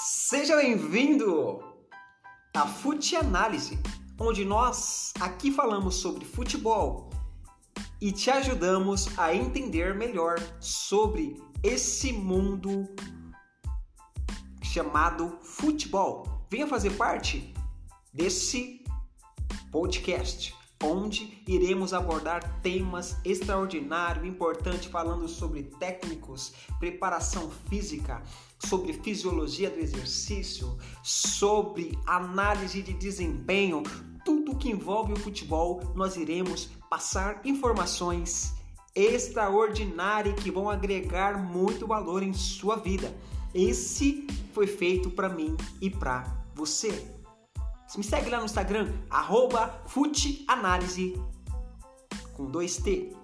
Seja bem-vindo à Fute Análise, onde nós aqui falamos sobre futebol e te ajudamos a entender melhor sobre esse mundo chamado futebol. Venha fazer parte desse podcast onde iremos abordar temas extraordinários, importantes, falando sobre técnicos, preparação física, sobre fisiologia do exercício, sobre análise de desempenho, tudo que envolve o futebol, nós iremos passar informações extraordinárias que vão agregar muito valor em sua vida. Esse foi feito para mim e para você. Me segue lá no Instagram, arroba futeanálise com dois T.